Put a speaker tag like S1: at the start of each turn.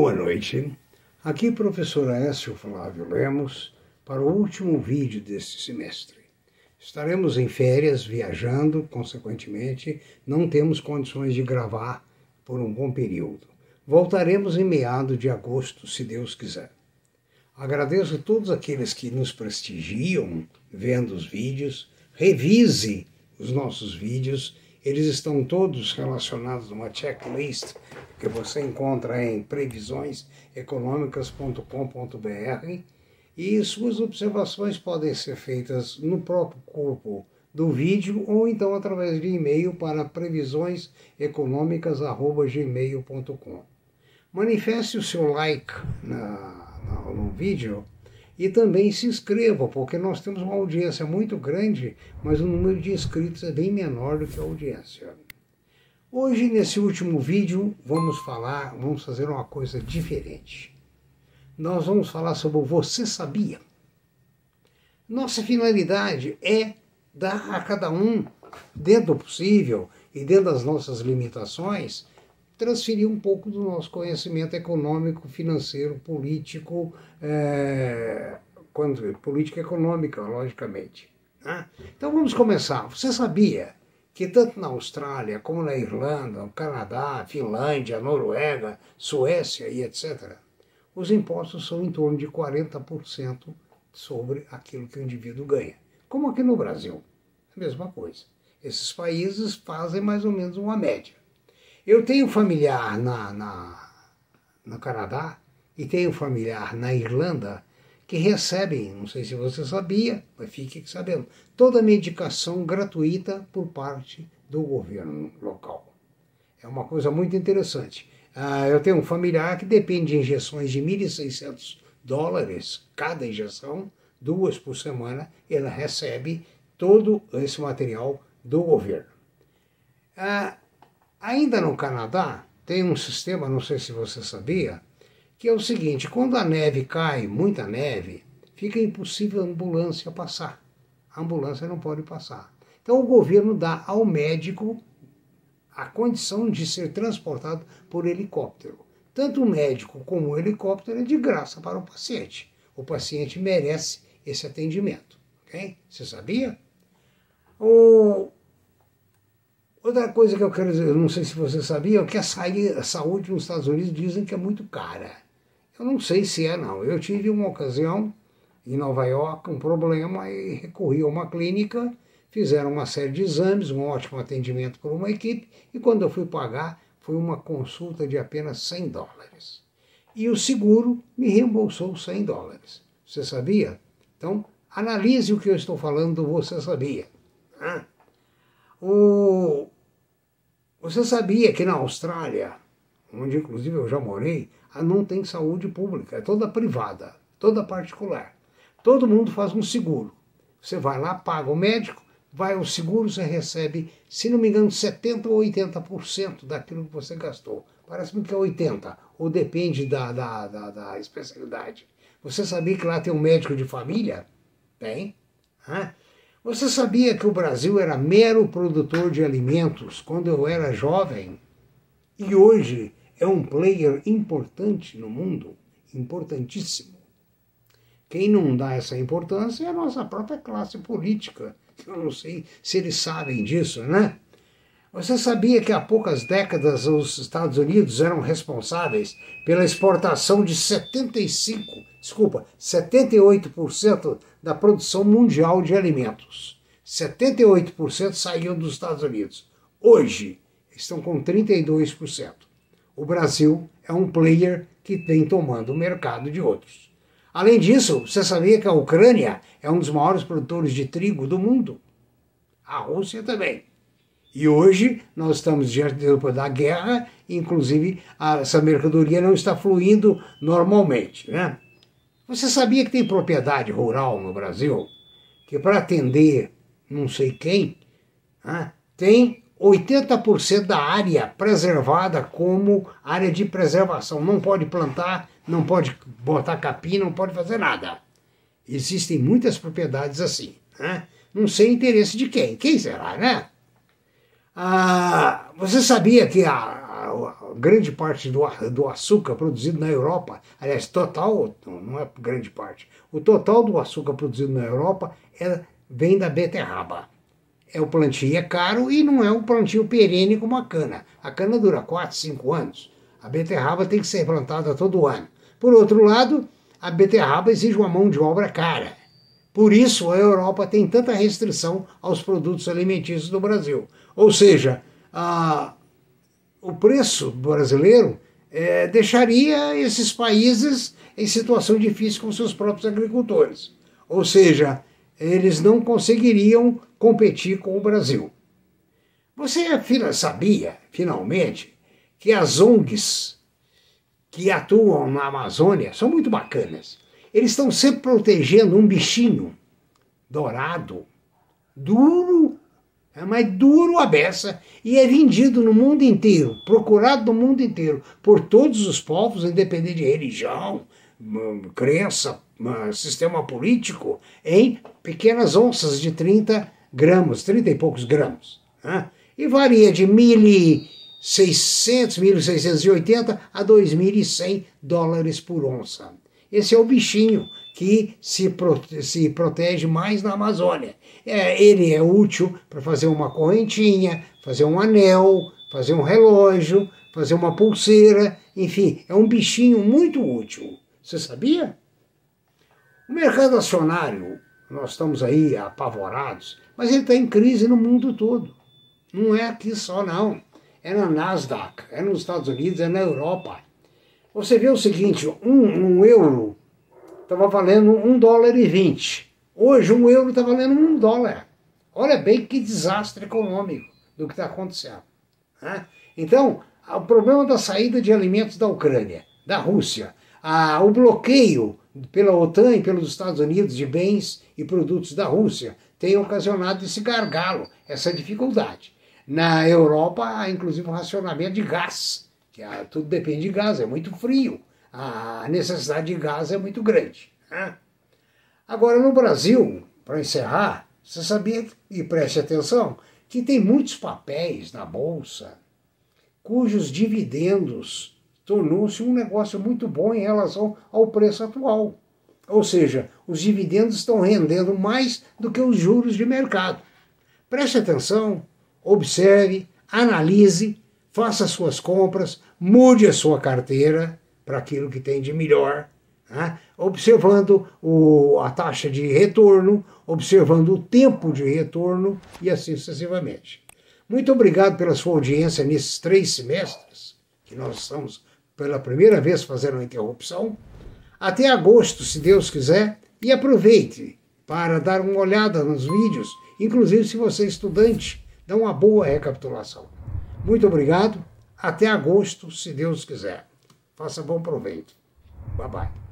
S1: Boa noite. Aqui professor Aécio Flávio Lemos para o último vídeo deste semestre. Estaremos em férias, viajando, consequentemente, não temos condições de gravar por um bom período. Voltaremos em meado de agosto, se Deus quiser. Agradeço a todos aqueles que nos prestigiam vendo os vídeos. Revise os nossos vídeos eles estão todos relacionados numa checklist que você encontra em previsioneseconômicas.com.br e suas observações podem ser feitas no próprio corpo do vídeo ou então através de e-mail para previsioneseconômicas.gmail.com. Manifeste o seu like na, na, no vídeo e também se inscreva, porque nós temos uma audiência muito grande, mas o número de inscritos é bem menor do que a audiência. Hoje, nesse último vídeo, vamos falar, vamos fazer uma coisa diferente. Nós vamos falar sobre o Você Sabia? Nossa finalidade é dar a cada um, dentro do possível e dentro das nossas limitações, transferir um pouco do nosso conhecimento econômico, financeiro, político, é, quando, política econômica, logicamente. Né? Então vamos começar. Você sabia que tanto na Austrália como na Irlanda, no Canadá, Finlândia, Noruega, Suécia e etc., os impostos são em torno de 40% sobre aquilo que o indivíduo ganha. Como aqui no Brasil, a mesma coisa. Esses países fazem mais ou menos uma média. Eu tenho familiar na, na, no Canadá e tenho familiar na Irlanda que recebem, não sei se você sabia, mas fique sabendo, toda a medicação gratuita por parte do governo local. É uma coisa muito interessante. Ah, eu tenho um familiar que depende de injeções de 1.600 dólares cada injeção, duas por semana, ele recebe todo esse material do governo. Ah, Ainda no Canadá, tem um sistema, não sei se você sabia, que é o seguinte: quando a neve cai, muita neve, fica impossível a ambulância passar. A ambulância não pode passar. Então o governo dá ao médico a condição de ser transportado por helicóptero. Tanto o médico como o helicóptero é de graça para o paciente. O paciente merece esse atendimento. ok? Você sabia? O, Outra coisa que eu quero dizer, eu não sei se você sabia, é que a saúde nos Estados Unidos dizem que é muito cara. Eu não sei se é, não. Eu tive uma ocasião em Nova York, um problema, e recorri a uma clínica, fizeram uma série de exames, um ótimo atendimento por uma equipe, e quando eu fui pagar, foi uma consulta de apenas 100 dólares. E o seguro me reembolsou 100 dólares. Você sabia? Então, analise o que eu estou falando, você sabia. O... Você sabia que na Austrália, onde inclusive eu já morei, não tem saúde pública, é toda privada, toda particular. Todo mundo faz um seguro. Você vai lá, paga o médico, vai ao seguro, você recebe, se não me engano, 70% ou 80% daquilo que você gastou. Parece-me que é 80%, ou depende da, da, da, da, especialidade. Você sabia que lá tem um médico de família? Tem. Hã? Você sabia que o Brasil era mero produtor de alimentos quando eu era jovem? E hoje é um player importante no mundo, importantíssimo. Quem não dá essa importância é a nossa própria classe política. Eu não sei se eles sabem disso, né? Você sabia que há poucas décadas os Estados Unidos eram responsáveis pela exportação de 75, desculpa, 78% da produção mundial de alimentos. 78% saíam dos Estados Unidos. Hoje estão com 32%. O Brasil é um player que vem tomando o mercado de outros. Além disso, você sabia que a Ucrânia é um dos maiores produtores de trigo do mundo? A Rússia também. E hoje nós estamos diante da guerra, inclusive essa mercadoria não está fluindo normalmente. Né? Você sabia que tem propriedade rural no Brasil? Que para atender não sei quem, né, tem 80% da área preservada como área de preservação. Não pode plantar, não pode botar capim, não pode fazer nada. Existem muitas propriedades assim. Né? Não sei interesse de quem. Quem será, né? Ah, você sabia que a, a, grande parte do, do açúcar produzido na Europa, aliás, total, não é grande parte, o total do açúcar produzido na Europa é, vem da beterraba. É o plantio é caro e não é um plantio perene como a cana. A cana dura 4, 5 anos. A beterraba tem que ser plantada todo ano. Por outro lado, a beterraba exige uma mão de obra cara. Por isso, a Europa tem tanta restrição aos produtos alimentícios do Brasil. Ou seja, a, o preço brasileiro é, deixaria esses países em situação difícil com seus próprios agricultores. Ou seja, eles não conseguiriam competir com o Brasil. Você sabia, finalmente, que as ONGs que atuam na Amazônia são muito bacanas. Eles estão sempre protegendo um bichinho dourado, duro é mais duro a beça e é vendido no mundo inteiro, procurado no mundo inteiro, por todos os povos, independente de religião, crença, sistema político, em pequenas onças de 30 gramas, 30 e poucos gramas. Né? E varia de 1.600, 1.680 a 2.100 dólares por onça. Esse é o bichinho que se, prote se protege mais na Amazônia. É, ele é útil para fazer uma correntinha, fazer um anel, fazer um relógio, fazer uma pulseira, enfim, é um bichinho muito útil. Você sabia? O mercado acionário, nós estamos aí apavorados, mas ele está em crise no mundo todo. Não é aqui só, não. É na Nasdaq, é nos Estados Unidos, é na Europa. Você vê o seguinte, um, um euro estava valendo um dólar e vinte. Hoje um euro está valendo um dólar. Olha bem que desastre econômico do que está acontecendo. Né? Então, o problema da saída de alimentos da Ucrânia, da Rússia, a, o bloqueio pela OTAN e pelos Estados Unidos de bens e produtos da Rússia tem ocasionado esse gargalo, essa dificuldade. Na Europa, há inclusive um racionamento de gás, que ah, tudo depende de gás, é muito frio a necessidade de gás é muito grande. Né? Agora, no Brasil, para encerrar, você sabia, e preste atenção, que tem muitos papéis na Bolsa cujos dividendos tornou-se um negócio muito bom em relação ao preço atual. Ou seja, os dividendos estão rendendo mais do que os juros de mercado. Preste atenção, observe, analise, faça suas compras, mude a sua carteira para aquilo que tem de melhor, né? observando o, a taxa de retorno, observando o tempo de retorno e assim sucessivamente. Muito obrigado pela sua audiência nesses três semestres, que nós estamos pela primeira vez fazendo uma interrupção. Até agosto, se Deus quiser, e aproveite para dar uma olhada nos vídeos, inclusive se você é estudante, dá uma boa recapitulação. Muito obrigado, até agosto, se Deus quiser. Faça bom proveito. Bye bye.